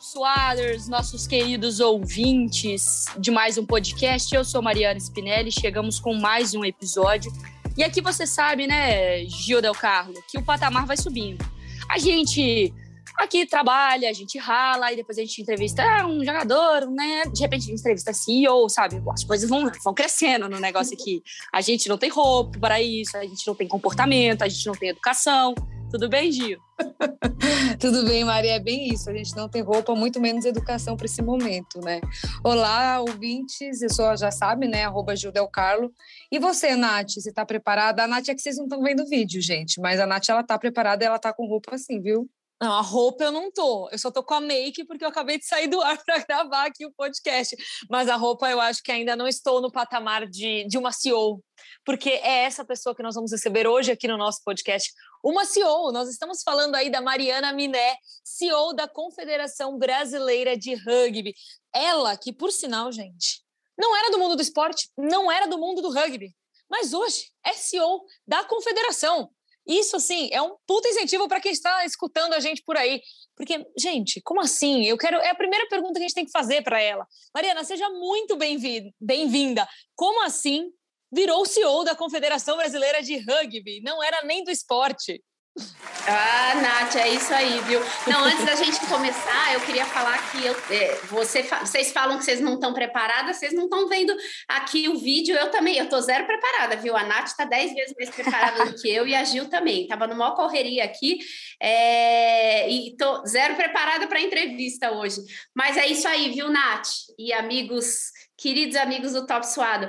Swaders, nossos queridos ouvintes de mais um podcast. Eu sou Mariana Spinelli, chegamos com mais um episódio. E aqui você sabe, né, Gil Del Carlo, que o patamar vai subindo. A gente aqui trabalha, a gente rala, e depois a gente entrevista ah, um jogador, né? De repente a gente entrevista CEO, sabe? As coisas vão, vão crescendo no negócio aqui. A gente não tem roupa para isso, a gente não tem comportamento, a gente não tem educação. Tudo bem, Gil? Tudo bem, Maria, é bem isso. A gente não tem roupa, muito menos educação para esse momento, né? Olá, ouvintes, eu sou, já sabe, né? Arroba Gil Del Carlo. E você, Nath, você está preparada? A Nath é que vocês não estão vendo o vídeo, gente, mas a Nath, ela tá preparada e ela tá com roupa assim, viu? Não, a roupa eu não tô. Eu só tô com a make porque eu acabei de sair do ar para gravar aqui o podcast. Mas a roupa eu acho que ainda não estou no patamar de, de uma CEO. Porque é essa pessoa que nós vamos receber hoje aqui no nosso podcast. Uma CEO. Nós estamos falando aí da Mariana Miné, CEO da Confederação Brasileira de Rugby. Ela, que por sinal, gente, não era do mundo do esporte, não era do mundo do rugby. Mas hoje é CEO da Confederação. Isso, assim, é um puta incentivo para quem está escutando a gente por aí. Porque, gente, como assim? Eu quero. É a primeira pergunta que a gente tem que fazer para ela. Mariana, seja muito bem-vinda. Como assim virou CEO da Confederação Brasileira de Rugby? Não era nem do esporte. Ah, Nath, é isso aí, viu? Não, antes da gente começar, eu queria falar que eu, é, você, vocês falam que vocês não estão preparadas, vocês não estão vendo aqui o vídeo, eu também, eu tô zero preparada, viu? A Nath tá dez vezes mais preparada do que eu e a Gil também. Tava numa correria aqui é, e tô zero preparada para a entrevista hoje. Mas é isso aí, viu, Nath? E amigos, queridos amigos do Top Suado,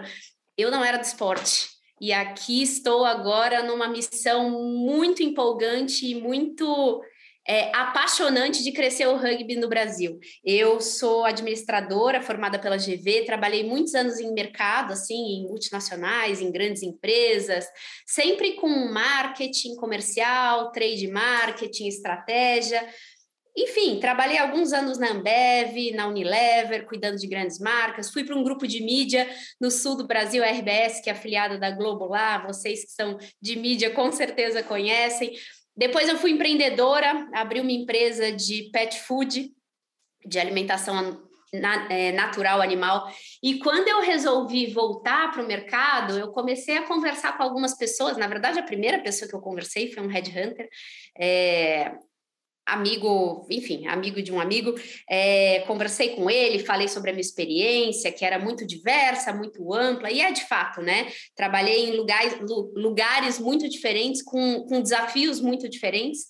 eu não era do esporte e aqui estou agora numa missão muito empolgante e muito é, apaixonante de crescer o rugby no Brasil. Eu sou administradora formada pela GV, trabalhei muitos anos em mercado, assim, em multinacionais, em grandes empresas, sempre com marketing comercial, trade marketing, estratégia. Enfim, trabalhei alguns anos na Ambev, na Unilever, cuidando de grandes marcas. Fui para um grupo de mídia no sul do Brasil, a RBS, que é afiliada da Globo lá. Vocês que são de mídia com certeza conhecem. Depois eu fui empreendedora, abri uma empresa de pet food, de alimentação é, natural animal. E quando eu resolvi voltar para o mercado, eu comecei a conversar com algumas pessoas. Na verdade, a primeira pessoa que eu conversei foi um headhunter. É, amigo, enfim, amigo de um amigo, é, conversei com ele, falei sobre a minha experiência, que era muito diversa, muito ampla, e é de fato, né? Trabalhei em lugares, lugares muito diferentes, com, com desafios muito diferentes,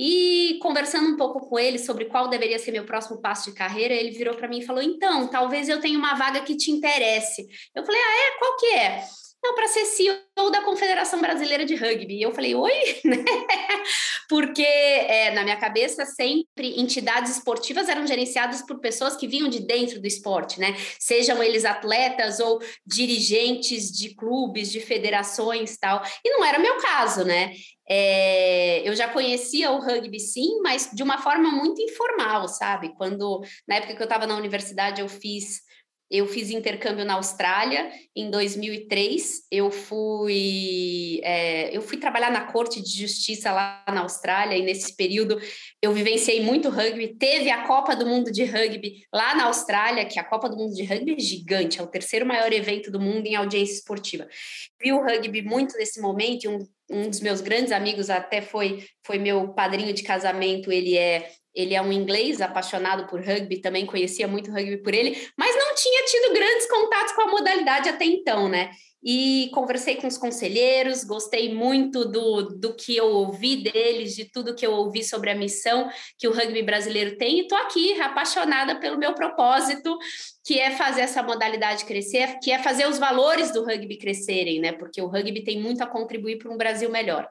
e conversando um pouco com ele sobre qual deveria ser meu próximo passo de carreira, ele virou para mim e falou: Então, talvez eu tenha uma vaga que te interesse. Eu falei: Ah, é? Qual que é? Não, para ser CEO da Confederação Brasileira de Rugby. E eu falei, oi? Porque é, na minha cabeça sempre entidades esportivas eram gerenciadas por pessoas que vinham de dentro do esporte, né? Sejam eles atletas ou dirigentes de clubes, de federações tal. E não era meu caso, né? É, eu já conhecia o rugby sim, mas de uma forma muito informal, sabe? Quando na época que eu estava na universidade eu fiz eu fiz intercâmbio na Austrália em 2003. Eu fui, é, eu fui trabalhar na Corte de Justiça lá na Austrália e nesse período eu vivenciei muito rugby. Teve a Copa do Mundo de Rugby lá na Austrália, que a Copa do Mundo de Rugby é gigante, é o terceiro maior evento do mundo em audiência esportiva. Vi o rugby muito nesse momento e um, um dos meus grandes amigos até foi, foi meu padrinho de casamento, ele é ele é um inglês apaixonado por rugby, também conhecia muito rugby por ele, mas não tinha tido grandes contatos com a modalidade até então, né? E conversei com os conselheiros, gostei muito do, do que eu ouvi deles, de tudo que eu ouvi sobre a missão que o rugby brasileiro tem, e estou aqui apaixonada pelo meu propósito, que é fazer essa modalidade crescer, que é fazer os valores do rugby crescerem, né? Porque o rugby tem muito a contribuir para um Brasil melhor.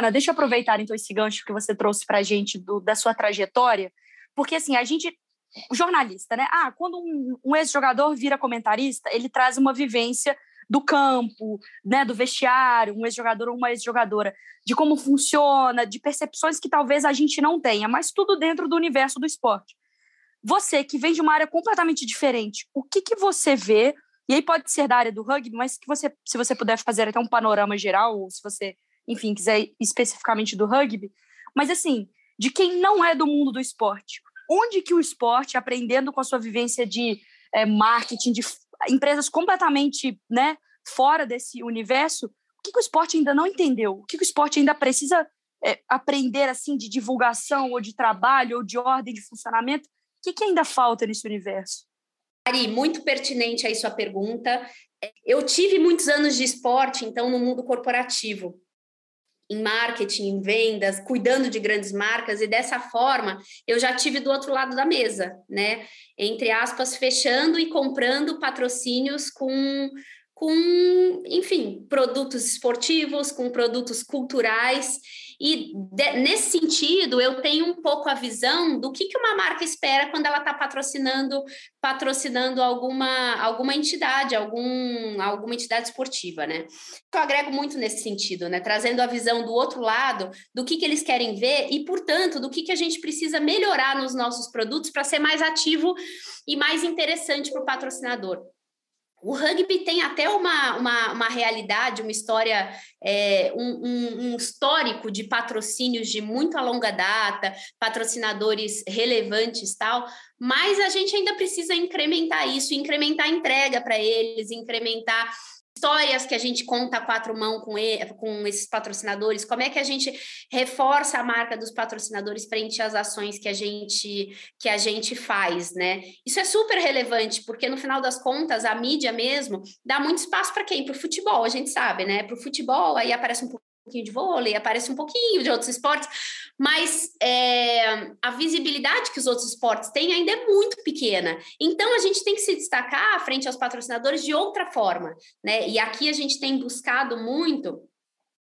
Ana, deixa eu aproveitar então esse gancho que você trouxe para a gente do, da sua trajetória, porque assim, a gente, jornalista, né? Ah, quando um, um ex-jogador vira comentarista, ele traz uma vivência do campo, né, do vestiário, um ex-jogador ou uma ex-jogadora, de como funciona, de percepções que talvez a gente não tenha, mas tudo dentro do universo do esporte. Você que vem de uma área completamente diferente, o que, que você vê? E aí pode ser da área do rugby, mas que você, se você puder fazer até um panorama geral, ou se você enfim, quiser especificamente do rugby, mas assim, de quem não é do mundo do esporte, onde que o esporte, aprendendo com a sua vivência de é, marketing, de empresas completamente né, fora desse universo, o que, que o esporte ainda não entendeu? O que, que o esporte ainda precisa é, aprender assim de divulgação ou de trabalho ou de ordem de funcionamento? O que, que ainda falta nesse universo? Ari, muito pertinente aí sua pergunta. Eu tive muitos anos de esporte, então, no mundo corporativo em marketing, em vendas, cuidando de grandes marcas, e dessa forma eu já tive do outro lado da mesa, né? Entre aspas, fechando e comprando patrocínios com, com enfim, produtos esportivos, com produtos culturais. E de, nesse sentido, eu tenho um pouco a visão do que, que uma marca espera quando ela está patrocinando patrocinando alguma, alguma entidade, algum, alguma entidade esportiva, né? Eu agrego muito nesse sentido, né? Trazendo a visão do outro lado, do que, que eles querem ver e, portanto, do que, que a gente precisa melhorar nos nossos produtos para ser mais ativo e mais interessante para o patrocinador. O rugby tem até uma, uma, uma realidade, uma história, é, um, um, um, histórico de patrocínios de muito a longa data, patrocinadores relevantes tal, mas a gente ainda precisa incrementar isso, incrementar a entrega para eles, incrementar histórias que a gente conta a quatro mãos com, com esses patrocinadores, como é que a gente reforça a marca dos patrocinadores frente às ações que a gente que a gente faz, né? Isso é super relevante, porque no final das contas, a mídia mesmo dá muito espaço para quem? Para o futebol, a gente sabe, né? Para o futebol, aí aparece um pouquinho de vôlei, aparece um pouquinho de outros esportes, mas é, a visibilidade que os outros esportes têm ainda é muito pequena. Então a gente tem que se destacar frente aos patrocinadores de outra forma, né? E aqui a gente tem buscado muito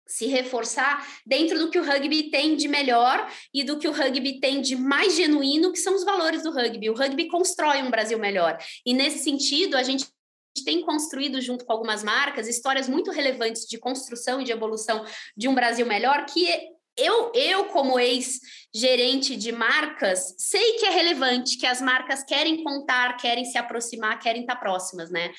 se reforçar dentro do que o rugby tem de melhor e do que o rugby tem de mais genuíno, que são os valores do rugby. O rugby constrói um Brasil melhor. E nesse sentido, a gente tem construído junto com algumas marcas histórias muito relevantes de construção e de evolução de um Brasil melhor que eu, eu como ex-gerente de marcas, sei que é relevante, que as marcas querem contar, querem se aproximar, querem estar próximas, né?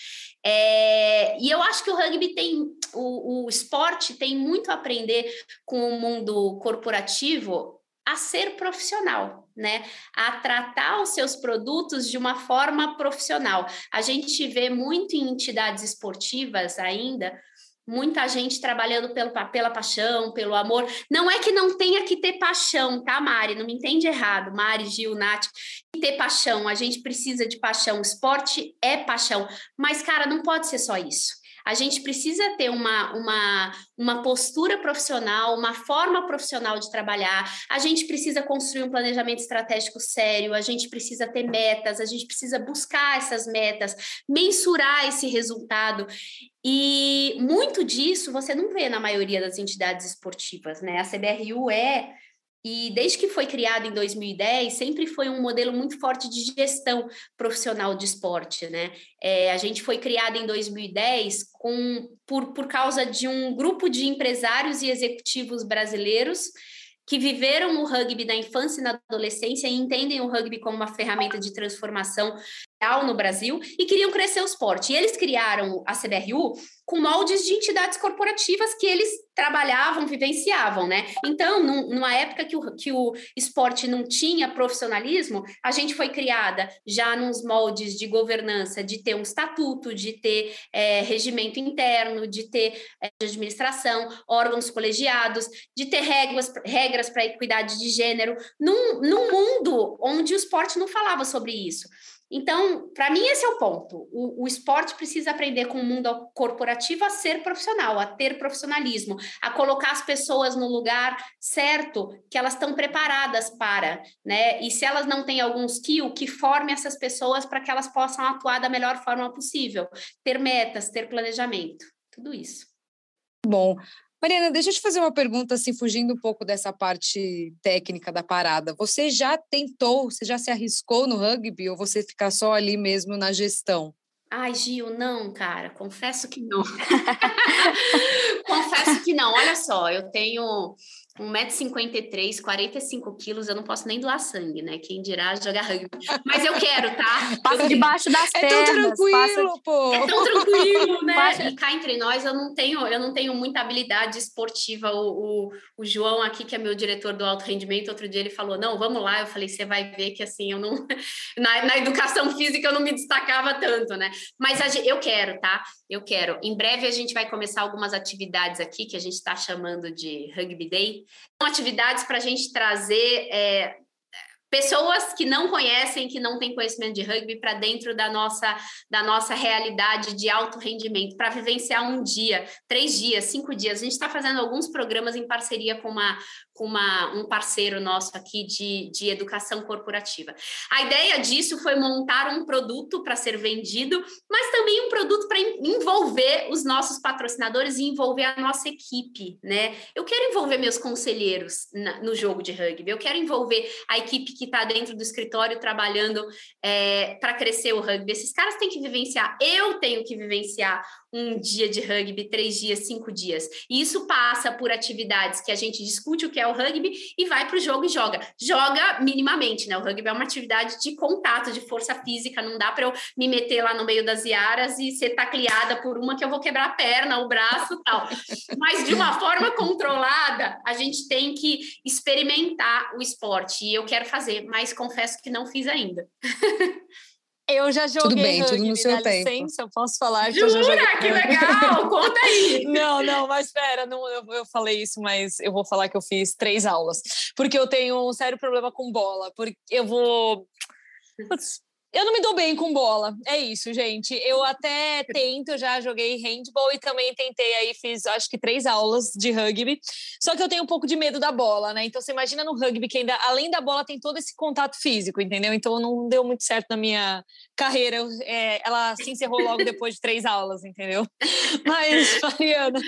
É, e eu acho que o rugby tem, o, o esporte tem muito a aprender com o mundo corporativo a ser profissional, né? A tratar os seus produtos de uma forma profissional. A gente vê muito em entidades esportivas ainda muita gente trabalhando pelo, pela paixão, pelo amor. Não é que não tenha que ter paixão, tá, Mari? Não me entende errado, Mari, Gil, Nath. Ter paixão, a gente precisa de paixão. esporte é paixão. Mas, cara, não pode ser só isso. A gente precisa ter uma, uma, uma postura profissional, uma forma profissional de trabalhar. A gente precisa construir um planejamento estratégico sério, a gente precisa ter metas, a gente precisa buscar essas metas, mensurar esse resultado. E muito disso você não vê na maioria das entidades esportivas, né? A CBRU é e desde que foi criado em 2010, sempre foi um modelo muito forte de gestão profissional de esporte, né? É, a gente foi criado em 2010 com, por, por causa de um grupo de empresários e executivos brasileiros que viveram o rugby na infância e na adolescência e entendem o rugby como uma ferramenta de transformação no Brasil e queriam crescer o esporte. E eles criaram a CBRU com moldes de entidades corporativas que eles trabalhavam, vivenciavam, né? Então, num, numa época que o, que o esporte não tinha profissionalismo, a gente foi criada já nos moldes de governança, de ter um estatuto, de ter é, regimento interno, de ter é, administração, órgãos colegiados, de ter regras, regras para equidade de gênero, num, num mundo onde o esporte não falava sobre isso. Então, para mim, esse é o ponto. O, o, esporte precisa aprender com o mundo corporativo a ser profissional, a ter profissionalismo, a colocar as pessoas no lugar certo que elas estão preparadas para, né? E se elas não têm algum skill, que forme essas pessoas para que elas possam atuar da melhor forma possível, ter metas, ter planejamento, tudo isso. Bom, Mariana, deixa eu te fazer uma pergunta, assim, fugindo um pouco dessa parte técnica da parada. Você já tentou, você já se arriscou no rugby ou você fica só ali mesmo na gestão? Ai, Gil, não, cara, confesso que não. confesso que não. Olha só, eu tenho 1,53m, 45 quilos, eu não posso nem doar sangue, né? Quem dirá jogar rugby. Mas eu quero, tá? Passa debaixo das é pernas. É tão tranquilo, passa... pô. É tão tranquilo, né? Passa... E cá entre nós, eu não tenho, eu não tenho muita habilidade esportiva. O, o, o, João aqui, que é meu diretor do alto rendimento, outro dia ele falou, não, vamos lá. Eu falei, você vai ver que assim, eu não... Na, na educação física eu não me destacava tanto, né? Mas a, eu quero, tá? Eu quero. Em breve a gente vai começar algumas atividades aqui que a gente está chamando de Rugby Day. São atividades para a gente trazer é, pessoas que não conhecem, que não têm conhecimento de rugby para dentro da nossa, da nossa realidade de alto rendimento, para vivenciar um dia, três dias, cinco dias. A gente está fazendo alguns programas em parceria com, uma, com uma, um parceiro nosso aqui de, de educação corporativa. A ideia disso foi montar um produto para ser vendido, mas também um produto para envolver os nossos patrocinadores e envolver a nossa equipe, né? Eu quero envolver meus conselheiros na, no jogo de rugby, eu quero envolver a equipe que está dentro do escritório trabalhando é, para crescer o rugby. Esses caras têm que vivenciar, eu tenho que vivenciar um dia de rugby, três dias, cinco dias. E isso passa por atividades que a gente discute o que é o rugby e vai para o jogo e joga. Joga minimamente, né? O rugby é uma atividade de contato, de força física. Não dá para eu me meter lá no meio das iaras e ser tacleada por uma que eu vou quebrar a perna, o braço tal. Mas de uma forma controlada, a gente tem que experimentar o esporte. E eu quero fazer, mas confesso que não fiz ainda. Eu já joguei tudo bem, rugby, tudo no seu tempo. licença, eu posso falar que Jura? eu já joguei. que legal! Conta aí! Não, não, mas espera, não, eu, eu falei isso, mas eu vou falar que eu fiz três aulas, porque eu tenho um sério problema com bola, porque eu vou... Putz, eu não me dou bem com bola, é isso, gente. Eu até tento, já joguei handball e também tentei aí, fiz acho que três aulas de rugby. Só que eu tenho um pouco de medo da bola, né? Então você imagina no rugby que ainda, além da bola, tem todo esse contato físico, entendeu? Então não deu muito certo na minha carreira. Eu, é, ela se encerrou logo depois de três aulas, entendeu? Mas, Mariana,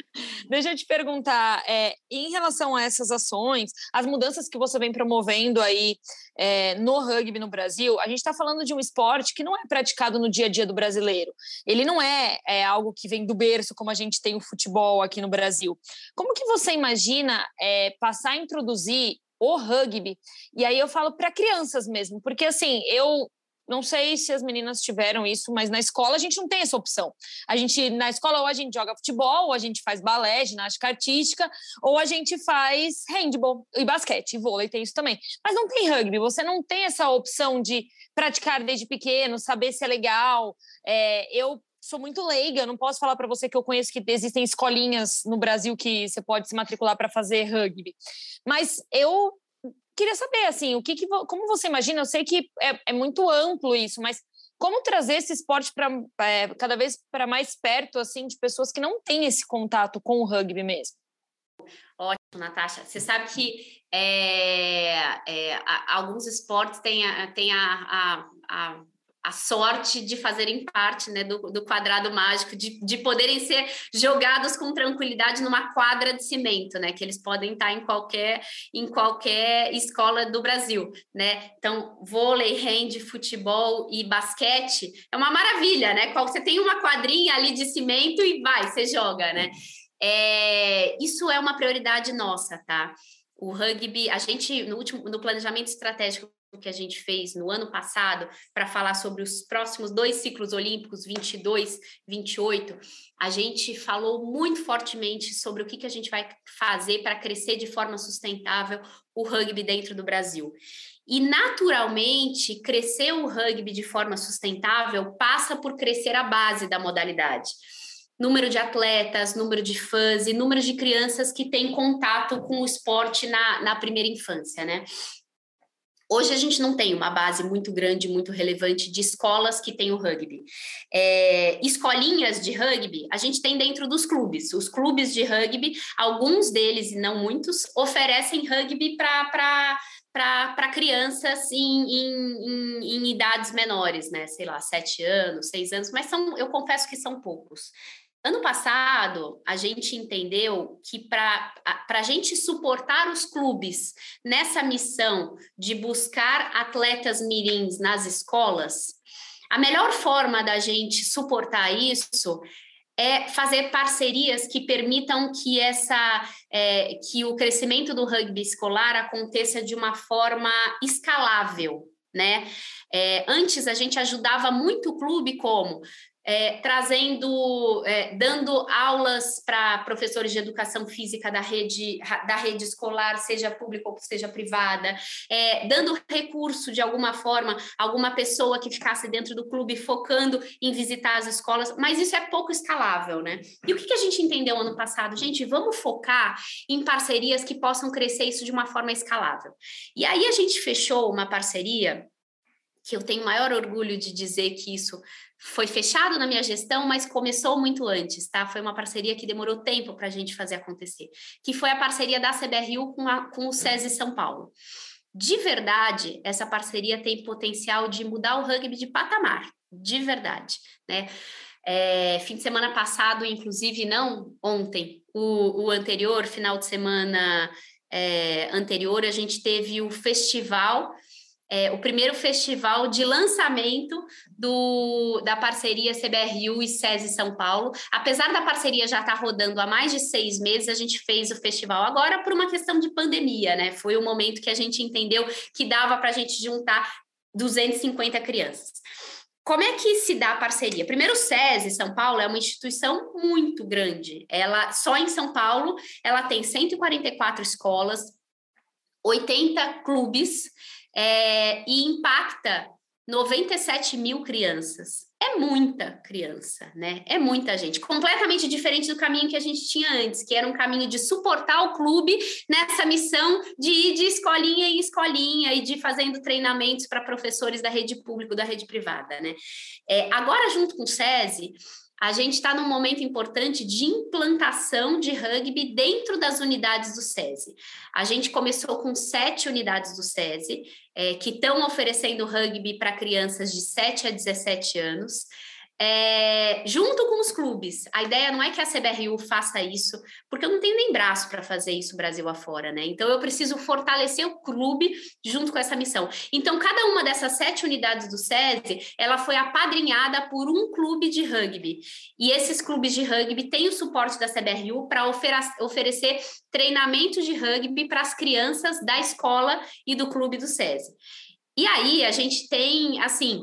deixa eu te perguntar, é, em relação a essas ações, as mudanças que você vem promovendo aí é, no rugby no Brasil, a gente está falando de um esporte que não é praticado no dia a dia do brasileiro. Ele não é, é, algo que vem do berço, como a gente tem o futebol aqui no Brasil. Como que você imagina é, passar a introduzir o rugby? E aí eu falo para crianças mesmo, porque assim, eu não sei se as meninas tiveram isso, mas na escola a gente não tem essa opção. A gente na escola ou a gente joga futebol, ou a gente faz balé, ginástica artística, ou a gente faz handball e basquete, e vôlei tem isso também. Mas não tem rugby, você não tem essa opção de praticar desde pequeno, saber se é legal. É, eu sou muito leiga, não posso falar para você que eu conheço que existem escolinhas no Brasil que você pode se matricular para fazer rugby. Mas eu queria saber, assim, o que, que como você imagina? Eu sei que é, é muito amplo isso, mas como trazer esse esporte para é, cada vez para mais perto, assim, de pessoas que não têm esse contato com o rugby mesmo? Ótimo, Natasha. Você sabe que é, é, alguns esportes têm, a, têm a, a, a a sorte de fazerem parte né, do, do quadrado mágico, de, de poderem ser jogados com tranquilidade numa quadra de cimento, né? Que eles podem estar em qualquer, em qualquer escola do Brasil, né? Então, vôlei, hand, futebol e basquete é uma maravilha, né? Você tem uma quadrinha ali de cimento e vai, você joga, né? É, isso é uma prioridade nossa, tá? O rugby, a gente, no último, no planejamento estratégico que a gente fez no ano passado para falar sobre os próximos dois ciclos olímpicos, 22, 28, a gente falou muito fortemente sobre o que, que a gente vai fazer para crescer de forma sustentável o rugby dentro do Brasil. E, naturalmente, crescer o rugby de forma sustentável passa por crescer a base da modalidade número de atletas, número de fãs e número de crianças que têm contato com o esporte na, na primeira infância, né? Hoje a gente não tem uma base muito grande, muito relevante de escolas que têm o rugby. É, escolinhas de rugby, a gente tem dentro dos clubes. Os clubes de rugby, alguns deles, e não muitos, oferecem rugby para para crianças em, em, em, em, idades menores, né? Sei lá, sete anos, seis anos, mas são, eu confesso que são poucos. Ano passado, a gente entendeu que para a gente suportar os clubes nessa missão de buscar atletas mirins nas escolas, a melhor forma da gente suportar isso é fazer parcerias que permitam que essa é, que o crescimento do rugby escolar aconteça de uma forma escalável, né? É, antes a gente ajudava muito o clube como é, trazendo, é, dando aulas para professores de educação física da rede, da rede escolar, seja pública ou seja privada, é, dando recurso de alguma forma, alguma pessoa que ficasse dentro do clube focando em visitar as escolas, mas isso é pouco escalável, né? E o que, que a gente entendeu ano passado? Gente, vamos focar em parcerias que possam crescer isso de uma forma escalável. E aí a gente fechou uma parceria que eu tenho maior orgulho de dizer que isso foi fechado na minha gestão, mas começou muito antes, tá? Foi uma parceria que demorou tempo para a gente fazer acontecer, que foi a parceria da CBRU com, a, com o SESI São Paulo. De verdade, essa parceria tem potencial de mudar o rugby de patamar, de verdade, né? É, fim de semana passado, inclusive, não ontem, o, o anterior, final de semana é, anterior, a gente teve o festival é, o primeiro festival de lançamento do, da parceria CBRU e SESI São Paulo. Apesar da parceria já estar tá rodando há mais de seis meses, a gente fez o festival agora por uma questão de pandemia, né? Foi o momento que a gente entendeu que dava para a gente juntar 250 crianças. Como é que se dá a parceria? Primeiro, o SESI São Paulo é uma instituição muito grande. Ela só em São Paulo ela tem 144 escolas, 80 clubes é, e impacta 97 mil crianças. É muita criança, né? É muita gente. Completamente diferente do caminho que a gente tinha antes, que era um caminho de suportar o clube nessa missão de ir de escolinha em escolinha e de fazendo treinamentos para professores da rede pública, da rede privada, né? É, agora, junto com o SESI, a gente está num momento importante de implantação de rugby dentro das unidades do SESI. A gente começou com sete unidades do SESI, é, que estão oferecendo rugby para crianças de 7 a 17 anos é, junto com os clubes. A ideia não é que a CBRU faça isso, porque eu não tenho nem braço para fazer isso Brasil afora, né? Então eu preciso fortalecer o clube junto com essa missão. Então, cada uma dessas sete unidades do SESI, ela foi apadrinhada por um clube de rugby. E esses clubes de rugby têm o suporte da CBRU para oferecer treinamento de rugby para as crianças da escola e do clube do SESI. E aí a gente tem, assim,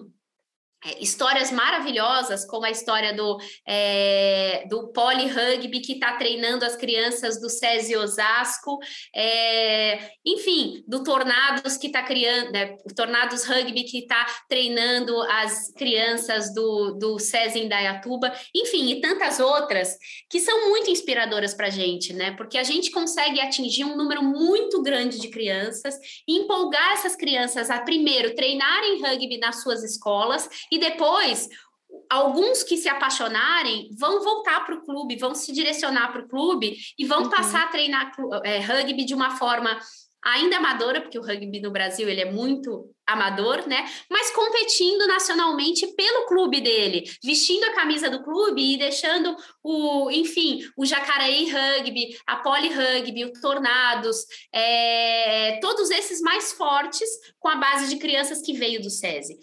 histórias maravilhosas, como a história do, é, do Poli Rugby, que está treinando as crianças do SESI Osasco, é, enfim, do Tornados, que está criando, né, Tornados Rugby, que está treinando as crianças do, do SESI Indaiatuba, enfim, e tantas outras, que são muito inspiradoras para a gente, né, porque a gente consegue atingir um número muito grande de crianças e empolgar essas crianças a, primeiro, treinarem rugby nas suas escolas e depois, alguns que se apaixonarem vão voltar para o clube, vão se direcionar para o clube e vão uhum. passar a treinar é, rugby de uma forma ainda amadora, porque o rugby no Brasil ele é muito amador, né? Mas competindo nacionalmente pelo clube dele, vestindo a camisa do clube e deixando o, enfim, o Jacareí Rugby, a Poli Rugby, o Tornados, é, todos esses mais fortes com a base de crianças que veio do SESI.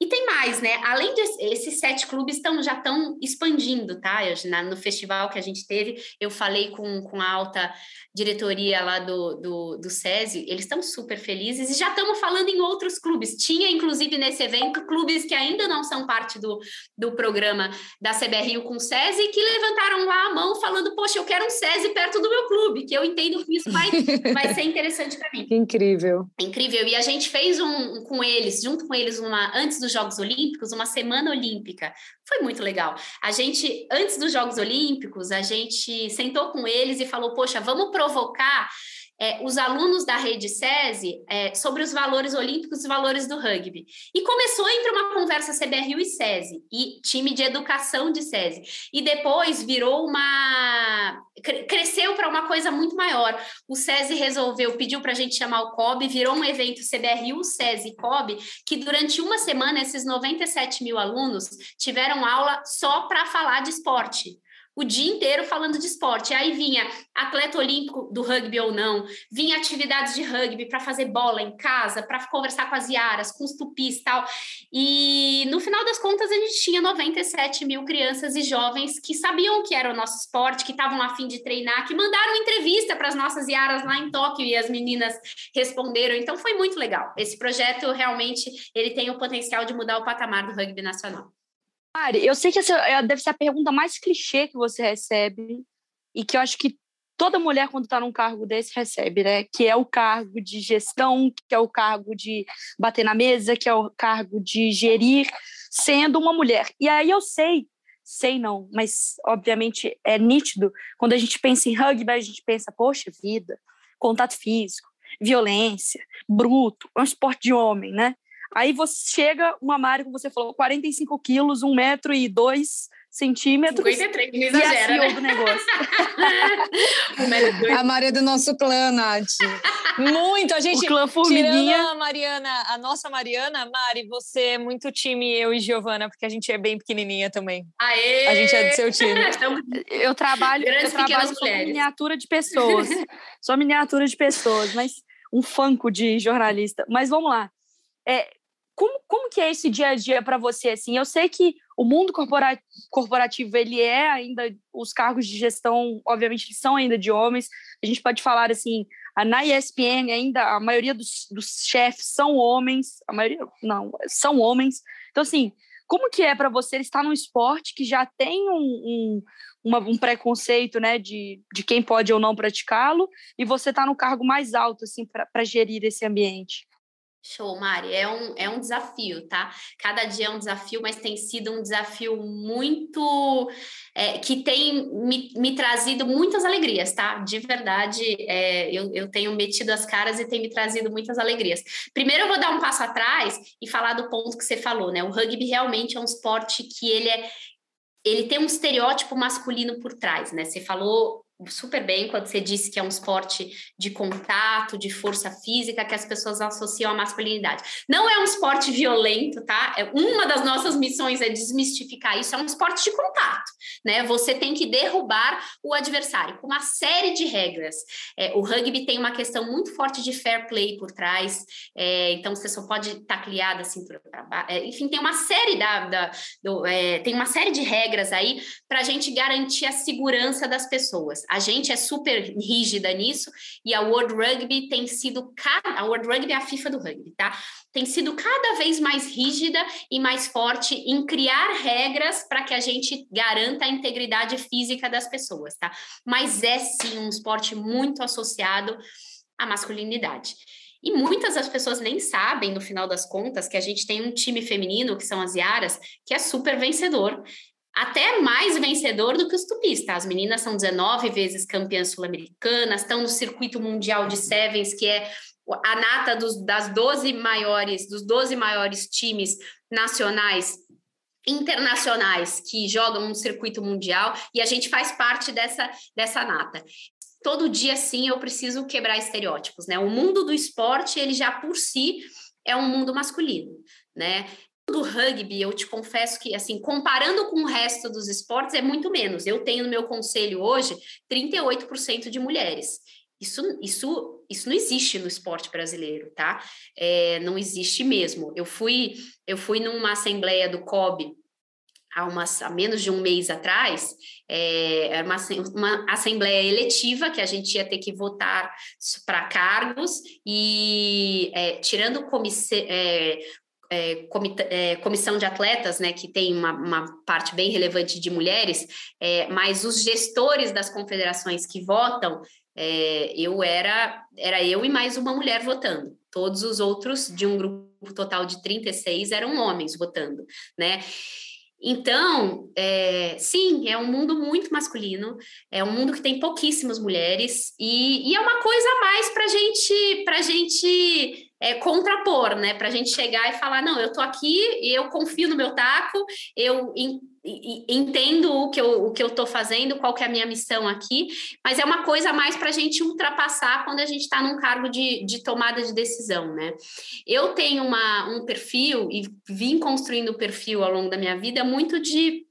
E tem mais, né? Além desses sete clubes estão já estão expandindo, tá? Eu, na, no festival que a gente teve, eu falei com, com a alta diretoria lá do, do, do SESI, eles estão super felizes e já estamos falando em outros clubes. Tinha, inclusive, nesse evento, clubes que ainda não são parte do, do programa da CBRU com o SESI que levantaram lá a mão falando, poxa, eu quero um SESI perto do meu clube, que eu entendo que isso vai, vai ser interessante para mim. Incrível. Incrível. E a gente fez um com eles, junto com eles, uma antes dos Jogos Olímpicos, uma semana olímpica. Foi muito legal. A gente, antes dos Jogos Olímpicos, a gente sentou com eles e falou, poxa, vamos pro provocar é, os alunos da rede SESI é, sobre os valores olímpicos e valores do rugby. E começou entre uma conversa CBRU e SESI, e time de educação de SESI. E depois virou uma. cresceu para uma coisa muito maior. O SESI resolveu, pediu para a gente chamar o COB, virou um evento CBRU, SESI COB, que durante uma semana esses 97 mil alunos tiveram aula só para falar de esporte o dia inteiro falando de esporte. Aí vinha atleta olímpico do rugby ou não, vinha atividades de rugby para fazer bola em casa, para conversar com as iaras, com os tupis e tal. E no final das contas, a gente tinha 97 mil crianças e jovens que sabiam que era o nosso esporte, que estavam a fim de treinar, que mandaram entrevista para as nossas iaras lá em Tóquio e as meninas responderam. Então foi muito legal. Esse projeto realmente ele tem o potencial de mudar o patamar do rugby nacional. Mari, eu sei que essa é, deve ser a pergunta mais clichê que você recebe e que eu acho que toda mulher, quando está num cargo desse, recebe, né? Que é o cargo de gestão, que é o cargo de bater na mesa, que é o cargo de gerir, sendo uma mulher. E aí eu sei, sei não, mas obviamente é nítido, quando a gente pensa em rugby, a gente pensa, poxa vida, contato físico, violência, bruto, é um esporte de homem, né? Aí você chega uma Mari, como você falou, 45 quilos, 1 metro e 2 centímetros. 53, não exagera, e a né? do negócio. a Maria do nosso clã, Nath. Muito, a gente... O clã Formiguinha. a Mariana, a nossa Mariana, Mari, você é muito time eu e Giovana, porque a gente é bem pequenininha também. Aê! A gente é do seu time. eu trabalho, eu trabalho sou miniatura de pessoas. sou miniatura de pessoas, mas um fanco de jornalista. Mas vamos lá. É, como, como que é esse dia a dia para você? Assim, eu sei que o mundo corporativo ele é ainda os cargos de gestão, obviamente, são ainda de homens. A gente pode falar assim, na ESPN ainda a maioria dos, dos chefes são homens, a maioria não são homens. Então assim, como que é para você estar num esporte que já tem um, um, uma, um preconceito, né, de, de quem pode ou não praticá-lo, e você está no cargo mais alto assim para gerir esse ambiente? Show, Mari. É um, é um desafio, tá? Cada dia é um desafio, mas tem sido um desafio muito. É, que tem me, me, trazido muitas alegrias, tá? De verdade, é, eu, eu tenho metido as caras e tem me trazido muitas alegrias. Primeiro, eu vou dar um passo atrás e falar do ponto que você falou, né? O rugby realmente é um esporte que ele é. Ele tem um estereótipo masculino por trás, né? Você falou super bem quando você disse que é um esporte de contato, de força física, que as pessoas associam à masculinidade. Não é um esporte violento, tá? É, uma das nossas missões é desmistificar isso, é um esporte de contato, né? Você tem que derrubar o adversário com uma série de regras. É, o rugby tem uma questão muito forte de fair play por trás, é, então você só pode taclear da cintura para. É, enfim, tem uma série da, da do, é, tem uma série de regras aí para a gente garantir a segurança das pessoas. A gente é super rígida nisso e a World Rugby tem sido a World Rugby é a FIFA do rugby, tá? Tem sido cada vez mais rígida e mais forte em criar regras para que a gente garanta a integridade física das pessoas, tá? Mas é sim um esporte muito associado à masculinidade. E muitas das pessoas nem sabem, no final das contas, que a gente tem um time feminino, que são as Iaras, que é super vencedor até mais vencedor do que os tupis, tá? As meninas são 19 vezes campeãs sul-americanas, estão no circuito mundial de sevens, que é a nata dos, das 12 maiores, dos 12 maiores times nacionais internacionais que jogam no circuito mundial e a gente faz parte dessa, dessa nata. Todo dia, sim, eu preciso quebrar estereótipos, né? O mundo do esporte, ele já por si é um mundo masculino, né? Do rugby, eu te confesso que, assim, comparando com o resto dos esportes, é muito menos. Eu tenho no meu conselho hoje 38% de mulheres. Isso, isso, isso não existe no esporte brasileiro, tá? É, não existe mesmo. Eu fui, eu fui numa assembleia do COB há, umas, há menos de um mês atrás, é, uma, uma assembleia eletiva que a gente ia ter que votar para cargos e é, tirando comissão, é, é, é, comissão de atletas, né, que tem uma, uma parte bem relevante de mulheres, é, mas os gestores das confederações que votam, é, eu era, era eu e mais uma mulher votando. Todos os outros, de um grupo total de 36, eram homens votando, né? Então, é, sim, é um mundo muito masculino, é um mundo que tem pouquíssimas mulheres, e, e é uma coisa a mais para gente, a gente é, contrapor, né? Para a gente chegar e falar, não, eu tô aqui, eu confio no meu taco, eu entendo o que eu, o que eu tô fazendo, qual que é a minha missão aqui, mas é uma coisa mais para a gente ultrapassar quando a gente está num cargo de, de tomada de decisão, né? Eu tenho uma, um perfil e vim construindo o perfil ao longo da minha vida muito de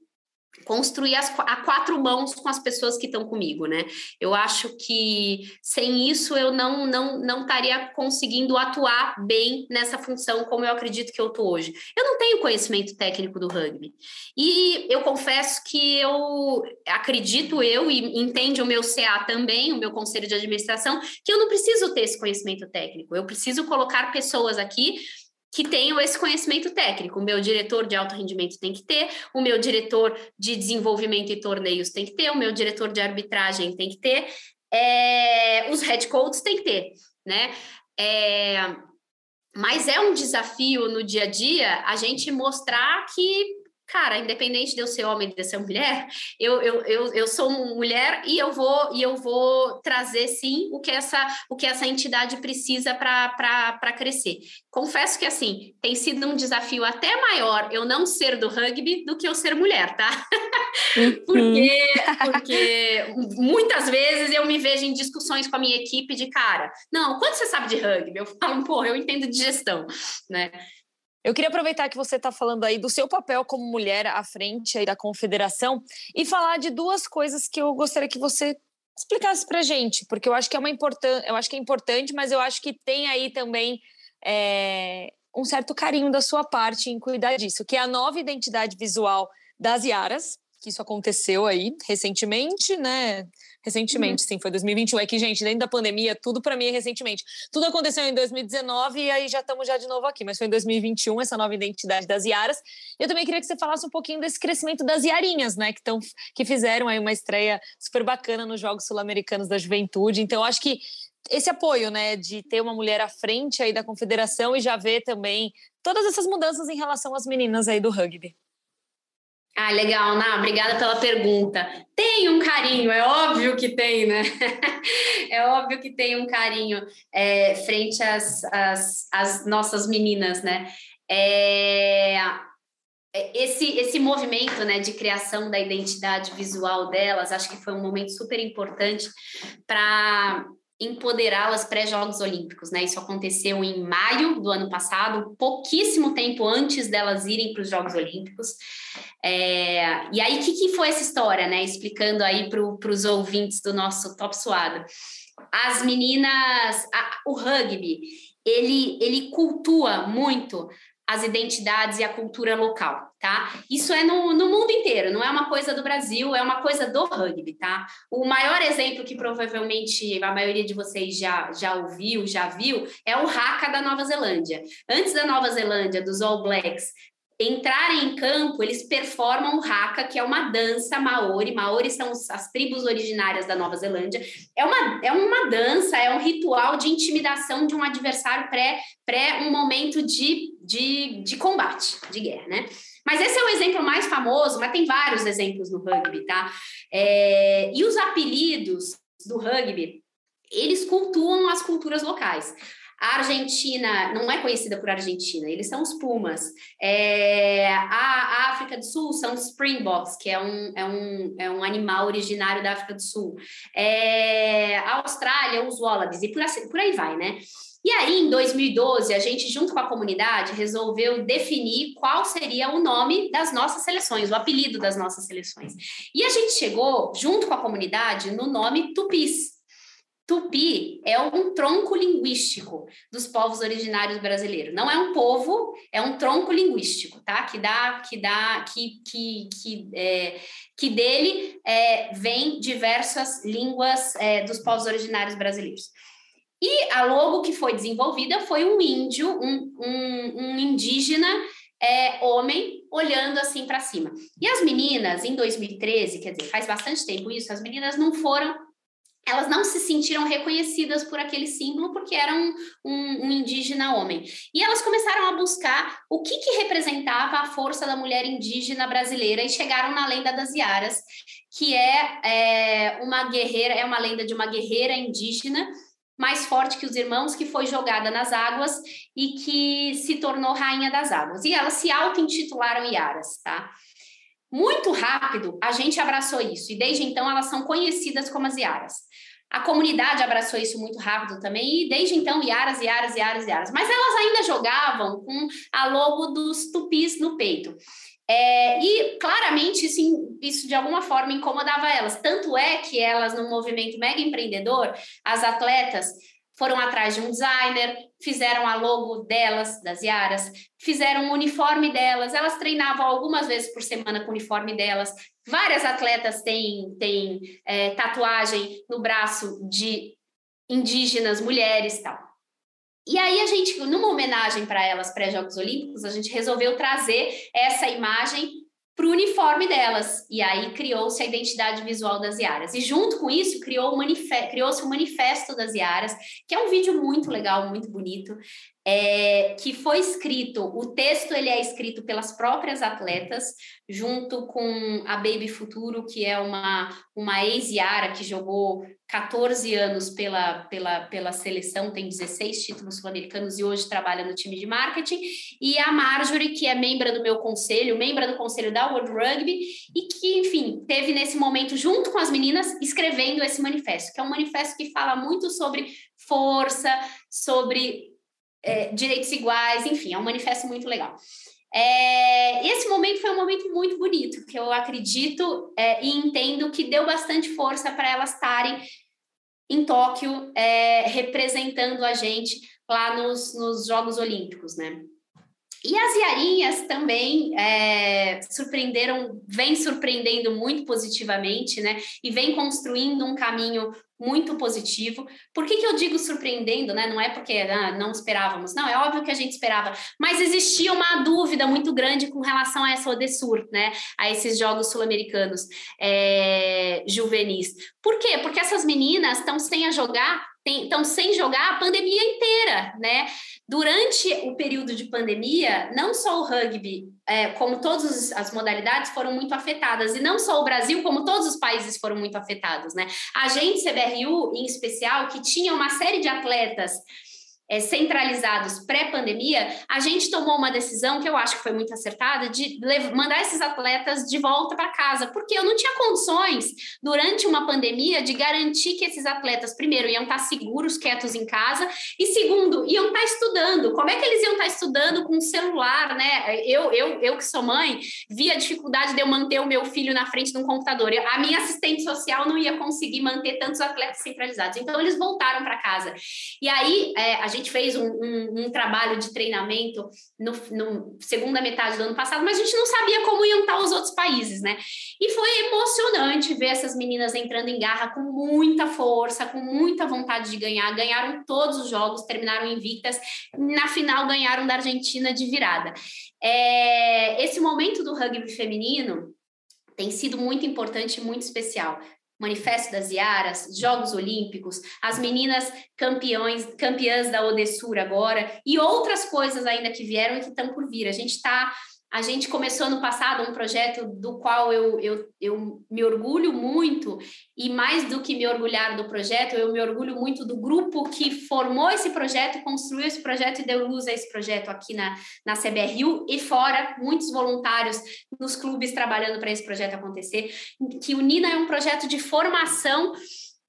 construir as, a quatro mãos com as pessoas que estão comigo, né? Eu acho que sem isso eu não não não estaria conseguindo atuar bem nessa função como eu acredito que eu tô hoje. Eu não tenho conhecimento técnico do rugby. E eu confesso que eu acredito eu e entende o meu CA também, o meu conselho de administração, que eu não preciso ter esse conhecimento técnico. Eu preciso colocar pessoas aqui que tenham esse conhecimento técnico. O meu diretor de alto rendimento tem que ter, o meu diretor de desenvolvimento e torneios tem que ter, o meu diretor de arbitragem tem que ter, é, os head coaches tem que ter, né? É, mas é um desafio no dia a dia a gente mostrar que cara, independente de eu ser homem, de eu ser mulher, eu, eu, eu, eu sou mulher e eu vou e eu vou trazer sim o que essa o que essa entidade precisa para crescer. Confesso que assim tem sido um desafio até maior eu não ser do rugby do que eu ser mulher, tá? Uhum. porque porque muitas vezes eu me vejo em discussões com a minha equipe de cara, não, quanto você sabe de rugby? Eu falo, porra, eu entendo de gestão, né? Eu queria aproveitar que você está falando aí do seu papel como mulher à frente da confederação e falar de duas coisas que eu gostaria que você explicasse para gente, porque eu acho que é uma importante, eu acho que é importante, mas eu acho que tem aí também é, um certo carinho da sua parte em cuidar disso, que é a nova identidade visual das Iaras, que isso aconteceu aí recentemente, né? Recentemente, uhum. sim, foi 2021. É que, gente, dentro da pandemia, tudo para mim é recentemente. Tudo aconteceu em 2019 e aí já estamos já de novo aqui, mas foi em 2021 essa nova identidade das Iaras. Eu também queria que você falasse um pouquinho desse crescimento das Iarinhas, né, que, tão, que fizeram aí uma estreia super bacana nos Jogos Sul-Americanos da Juventude. Então, acho que esse apoio, né, de ter uma mulher à frente aí da confederação e já ver também todas essas mudanças em relação às meninas aí do rugby. Ah, legal, Ná, obrigada pela pergunta. Tem um carinho, é óbvio que tem, né? é óbvio que tem um carinho é, frente às, às, às, nossas meninas, né? É, esse, esse movimento né, de criação da identidade visual delas, acho que foi um momento super importante para empoderá-las pré-Jogos Olímpicos, né? Isso aconteceu em maio do ano passado, pouquíssimo tempo antes delas irem para os Jogos Olímpicos. É... E aí, o que, que foi essa história, né? Explicando aí para os ouvintes do nosso Top Suado. As meninas, a, o rugby, ele, ele cultua muito as identidades e a cultura local, tá? Isso é no, no mundo inteiro, não é uma coisa do Brasil, é uma coisa do rugby, tá? O maior exemplo que provavelmente a maioria de vocês já, já ouviu, já viu, é o Haka da Nova Zelândia. Antes da Nova Zelândia, dos All Blacks, entrarem em campo, eles performam o haka, que é uma dança maori. Maori são as tribos originárias da Nova Zelândia. É uma, é uma dança, é um ritual de intimidação de um adversário pré, pré um momento de, de, de combate, de guerra, né? Mas esse é o exemplo mais famoso, mas tem vários exemplos no rugby, tá? É, e os apelidos do rugby, eles cultuam as culturas locais. A Argentina não é conhecida por Argentina, eles são os Pumas. É, a, África do Sul são os Springboks, que é um, é um, é um animal originário da África do Sul. É, a Austrália, os Wallabies, e por, por aí vai, né? E aí, em 2012, a gente, junto com a comunidade, resolveu definir qual seria o nome das nossas seleções, o apelido das nossas seleções. E a gente chegou, junto com a comunidade, no nome Tupis, Tupi é um tronco linguístico dos povos originários brasileiros. Não é um povo, é um tronco linguístico, tá? Que dá, que dá, que que que, é, que dele é, vem diversas línguas é, dos povos originários brasileiros. E a logo que foi desenvolvida foi um índio, um, um, um indígena é, homem olhando assim para cima. E as meninas, em 2013, quer dizer, faz bastante tempo isso, as meninas não foram elas não se sentiram reconhecidas por aquele símbolo porque eram um, um, indígena homem. E elas começaram a buscar o que, que representava a força da mulher indígena brasileira e chegaram na lenda das Iaras, que é, é uma guerreira, é uma lenda de uma guerreira indígena mais forte que os irmãos, que foi jogada nas águas e que se tornou rainha das águas. E elas se auto-intitularam Iaras, tá? Muito rápido, a gente abraçou isso, e desde então elas são conhecidas como as Iaras. A comunidade abraçou isso muito rápido também, e desde então, Iaras, Iaras, Iaras, Iaras. Mas elas ainda jogavam com a logo dos tupis no peito. É, e claramente isso, isso de alguma forma incomodava elas. Tanto é que elas, no movimento mega empreendedor, as atletas foram atrás de um designer, fizeram a logo delas, das Yaras, fizeram o uniforme delas, elas treinavam algumas vezes por semana com o uniforme delas. Várias atletas têm, têm é, tatuagem no braço de indígenas, mulheres tal. E aí a gente, numa homenagem para elas pré-Jogos Olímpicos, a gente resolveu trazer essa imagem para o uniforme delas. E aí criou-se a identidade visual das Iaras. E junto com isso, criou-se criou o Manifesto das Iaras, que é um vídeo muito legal, muito bonito, é, que foi escrito, o texto ele é escrito pelas próprias atletas, junto com a Baby Futuro, que é uma, uma ex-Yara que jogou 14 anos pela, pela, pela seleção, tem 16 títulos sul-americanos e hoje trabalha no time de marketing, e a Marjorie, que é membro do meu conselho, membro do conselho da World Rugby, e que, enfim, teve nesse momento, junto com as meninas, escrevendo esse manifesto, que é um manifesto que fala muito sobre força, sobre é, direitos iguais, enfim, é um manifesto muito legal. É, esse momento foi um momento muito bonito, que eu acredito é, e entendo que deu bastante força para elas estarem em Tóquio é, representando a gente lá nos, nos Jogos Olímpicos, né? E as Iarinhas também é, surpreenderam, vem surpreendendo muito positivamente, né? E vem construindo um caminho muito positivo. Por que, que eu digo surpreendendo, né? Não é porque ah, não esperávamos, não, é óbvio que a gente esperava, mas existia uma dúvida muito grande com relação a essa Odessur, né? A esses jogos sul-americanos é, juvenis. Por quê? Porque essas meninas estão sem a jogar estão sem jogar a pandemia inteira, né? Durante o período de pandemia, não só o rugby, é, como todas as modalidades, foram muito afetadas, e não só o Brasil, como todos os países foram muito afetados, né? A gente, CBRU, em especial, que tinha uma série de atletas é, centralizados pré-pandemia, a gente tomou uma decisão que eu acho que foi muito acertada de mandar esses atletas de volta para casa, porque eu não tinha condições, durante uma pandemia, de garantir que esses atletas, primeiro, iam estar seguros, quietos em casa, e segundo, iam estar estudando. Como é que eles iam estar estudando com o celular, né? Eu, eu, eu que sou mãe, vi a dificuldade de eu manter o meu filho na frente de um computador. A minha assistente social não ia conseguir manter tantos atletas centralizados. Então, eles voltaram para casa. E aí, é, a gente fez um, um, um trabalho de treinamento no, no, segunda metade do ano passado, mas a gente não sabia como iam estar os outros países, né? E foi emocionante ver essas meninas entrando em garra com muita força, com muita vontade de ganhar. Ganharam todos os jogos, terminaram invictas. Na final, ganharam da Argentina de virada. É, esse momento do rugby feminino tem sido muito importante muito especial. Manifesto das Iaras, Jogos Olímpicos, as meninas campeões, campeãs da Odessur agora e outras coisas ainda que vieram e que estão por vir. A gente está a gente começou no passado um projeto do qual eu, eu, eu me orgulho muito, e mais do que me orgulhar do projeto, eu me orgulho muito do grupo que formou esse projeto, construiu esse projeto e deu luz a esse projeto aqui na, na CBRU e fora, muitos voluntários nos clubes trabalhando para esse projeto acontecer. Que o Nina é um projeto de formação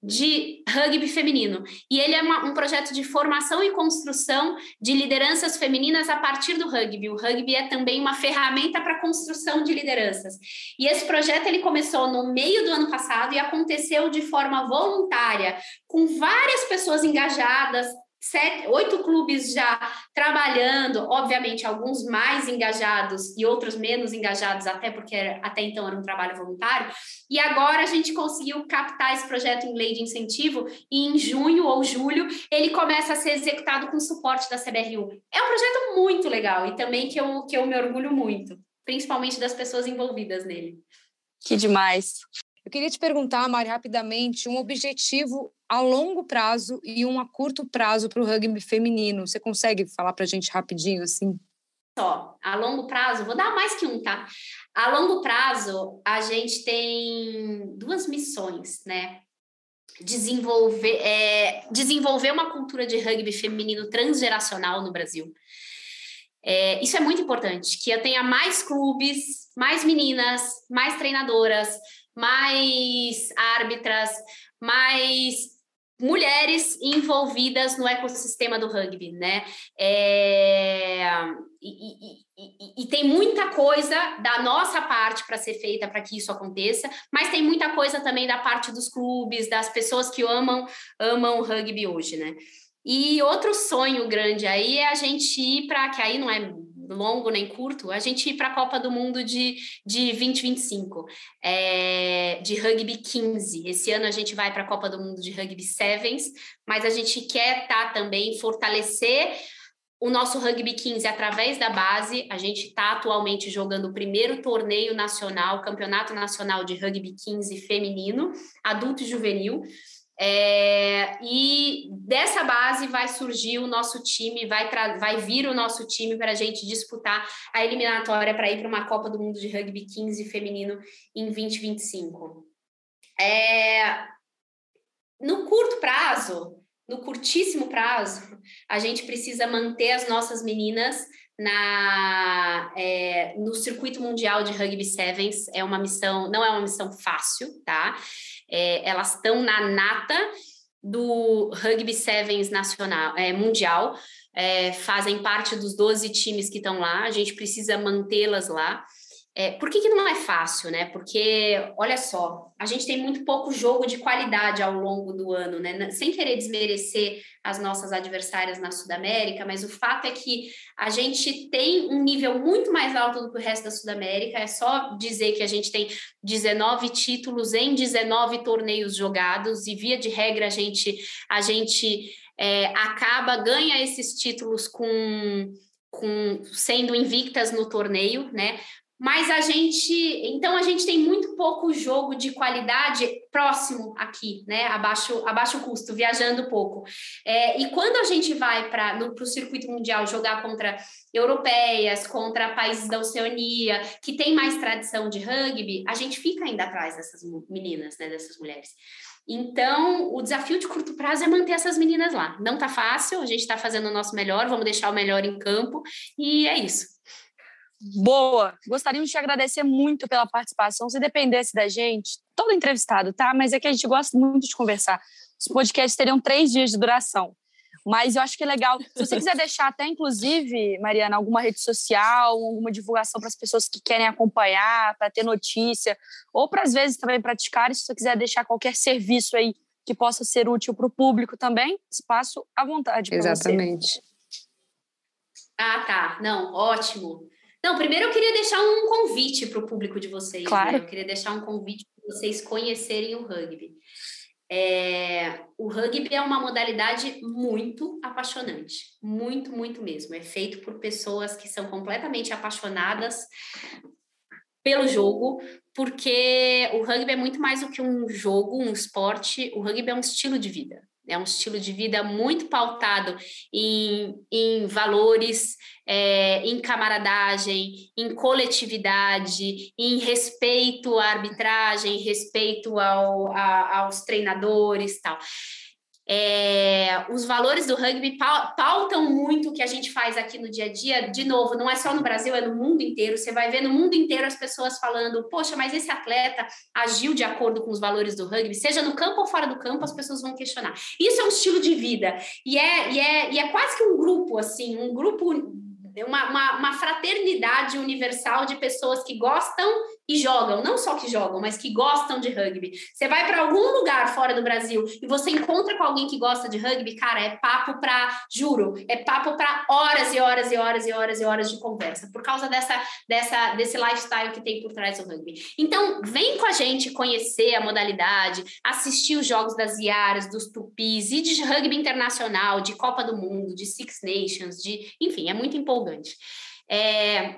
de rugby feminino. E ele é uma, um projeto de formação e construção de lideranças femininas a partir do rugby. O rugby é também uma ferramenta para construção de lideranças. E esse projeto ele começou no meio do ano passado e aconteceu de forma voluntária, com várias pessoas engajadas, sete, oito clubes já trabalhando, obviamente alguns mais engajados e outros menos engajados, até porque até então era um trabalho voluntário, e agora a gente conseguiu captar esse projeto em lei de incentivo e em junho ou julho ele começa a ser executado com suporte da CBRU. É um projeto muito legal e também que eu, que eu me orgulho muito, principalmente das pessoas envolvidas nele. Que demais. Eu queria te perguntar, Mari, rapidamente, um objetivo a longo prazo e um a curto prazo para o rugby feminino. Você consegue falar para a gente rapidinho assim? Só, a longo prazo, vou dar mais que um, tá? A longo prazo, a gente tem duas missões, né? Desenvolver, é, desenvolver uma cultura de rugby feminino transgeracional no Brasil. É, isso é muito importante, que eu tenha mais clubes, mais meninas, mais treinadoras, mais árbitras, mais mulheres envolvidas no ecossistema do rugby, né? É, e, e, e, e, tem muita coisa da nossa parte para ser feita para que isso aconteça, mas tem muita coisa também da parte dos clubes, das pessoas que amam amam o rugby hoje, né? E outro sonho grande aí é a gente ir para que aí não é longo nem curto, a gente ir para a Copa do Mundo de, de 2025, é, de rugby 15. Esse ano a gente vai para a Copa do Mundo de rugby sevens, mas a gente quer tá também fortalecer o nosso rugby 15 através da base. A gente está atualmente jogando o primeiro torneio nacional, Campeonato Nacional de Rugby 15 feminino, adulto e juvenil. É, e dessa base vai surgir o nosso time, vai, vai vir o nosso time para a gente disputar a eliminatória para ir para uma Copa do Mundo de Rugby 15 feminino em 2025. É, no curto prazo, no curtíssimo prazo, a gente precisa manter as nossas meninas na, é, no circuito mundial de rugby sevens. É uma missão, não é uma missão fácil, tá? É, elas estão na nata do Rugby Sevens nacional, é, mundial, é, fazem parte dos 12 times que estão lá, a gente precisa mantê-las lá. É, por que, que não é fácil, né? Porque, olha só, a gente tem muito pouco jogo de qualidade ao longo do ano, né? Sem querer desmerecer as nossas adversárias na Sudamérica, mas o fato é que a gente tem um nível muito mais alto do que o resto da Sudamérica. É só dizer que a gente tem 19 títulos em 19 torneios jogados, e via de regra a gente, a gente é, acaba, ganha esses títulos com com sendo invictas no torneio, né? Mas a gente, então a gente tem muito pouco jogo de qualidade próximo aqui, né? Abaixo, abaixo custo, viajando pouco. É, e quando a gente vai para o circuito mundial jogar contra europeias, contra países da Oceania, que tem mais tradição de rugby, a gente fica ainda atrás dessas meninas, né? Dessas mulheres. Então, o desafio de curto prazo é manter essas meninas lá. Não tá fácil, a gente está fazendo o nosso melhor, vamos deixar o melhor em campo, e é isso. Boa! Gostaríamos de te agradecer muito pela participação. Se dependesse da gente, todo entrevistado, tá? Mas é que a gente gosta muito de conversar. Os podcasts teriam três dias de duração. Mas eu acho que é legal. Se você quiser deixar até, inclusive, Mariana, alguma rede social, alguma divulgação para as pessoas que querem acompanhar, para ter notícia, ou para às vezes também praticar, se você quiser deixar qualquer serviço aí que possa ser útil para o público também, espaço à vontade. Exatamente. Você. Ah, tá. Não, ótimo. Não, primeiro eu queria deixar um convite para o público de vocês. Né? Claro. Né? Eu queria deixar um convite para vocês conhecerem o rugby. É, o rugby é uma modalidade muito apaixonante, muito, muito mesmo. É feito por pessoas que são completamente apaixonadas pelo jogo, porque o rugby é muito mais do que um jogo, um esporte, o rugby é um estilo de vida. É um estilo de vida muito pautado em, em valores, é, em camaradagem, em coletividade, em respeito à arbitragem, respeito ao, a, aos treinadores tal. É, os valores do rugby pautam muito o que a gente faz aqui no dia a dia. De novo, não é só no Brasil, é no mundo inteiro. Você vai ver no mundo inteiro as pessoas falando: poxa, mas esse atleta agiu de acordo com os valores do rugby, seja no campo ou fora do campo, as pessoas vão questionar. Isso é um estilo de vida e é, e é, e é quase que um grupo, assim, um grupo uma, uma, uma, fraternidade universal de pessoas que gostam e jogam, não só que jogam, mas que gostam de rugby. Você vai para algum lugar fora do Brasil e você encontra com alguém que gosta de rugby, cara, é papo para, juro, é papo para horas e horas e horas e horas e horas de conversa, por causa dessa, dessa desse lifestyle que tem por trás do rugby. Então, vem com a gente conhecer a modalidade, assistir os jogos das Iaras, dos Tupis e de rugby internacional, de Copa do Mundo, de Six Nations, de, enfim, é muito empolgante. É,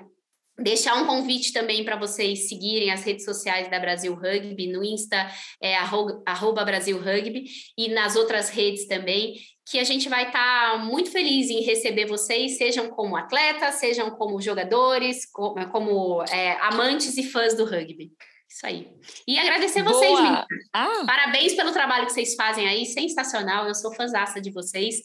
Deixar um convite também para vocês seguirem as redes sociais da Brasil Rugby, no Insta é arroba Brasil Rugby e nas outras redes também, que a gente vai estar tá muito feliz em receber vocês, sejam como atletas, sejam como jogadores, como, como é, amantes e fãs do rugby. Isso aí. E agradecer vocês, Boa. meninas. Ah, Parabéns pelo trabalho que vocês fazem aí, sensacional. Eu sou fãzaça de vocês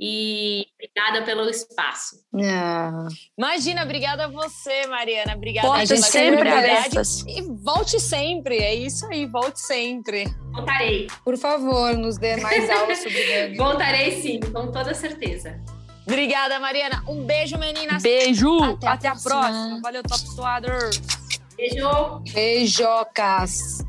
e obrigada pelo espaço. Ah, imagina, obrigada a você, Mariana. Obrigada Portas pela sempre abertas. E volte sempre, é isso aí, volte sempre. Voltarei. por favor, nos dê mais aulas sobre. Voltarei sim, com toda certeza. Obrigada, Mariana. Um beijo, meninas. Beijo. Até Até, a a próxima. próxima. Valeu, Top Suaders. Beijo. Beijocas.